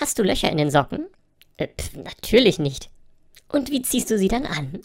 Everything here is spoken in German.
Hast du Löcher in den Socken? Äh, pf, natürlich nicht. Und wie ziehst du sie dann an?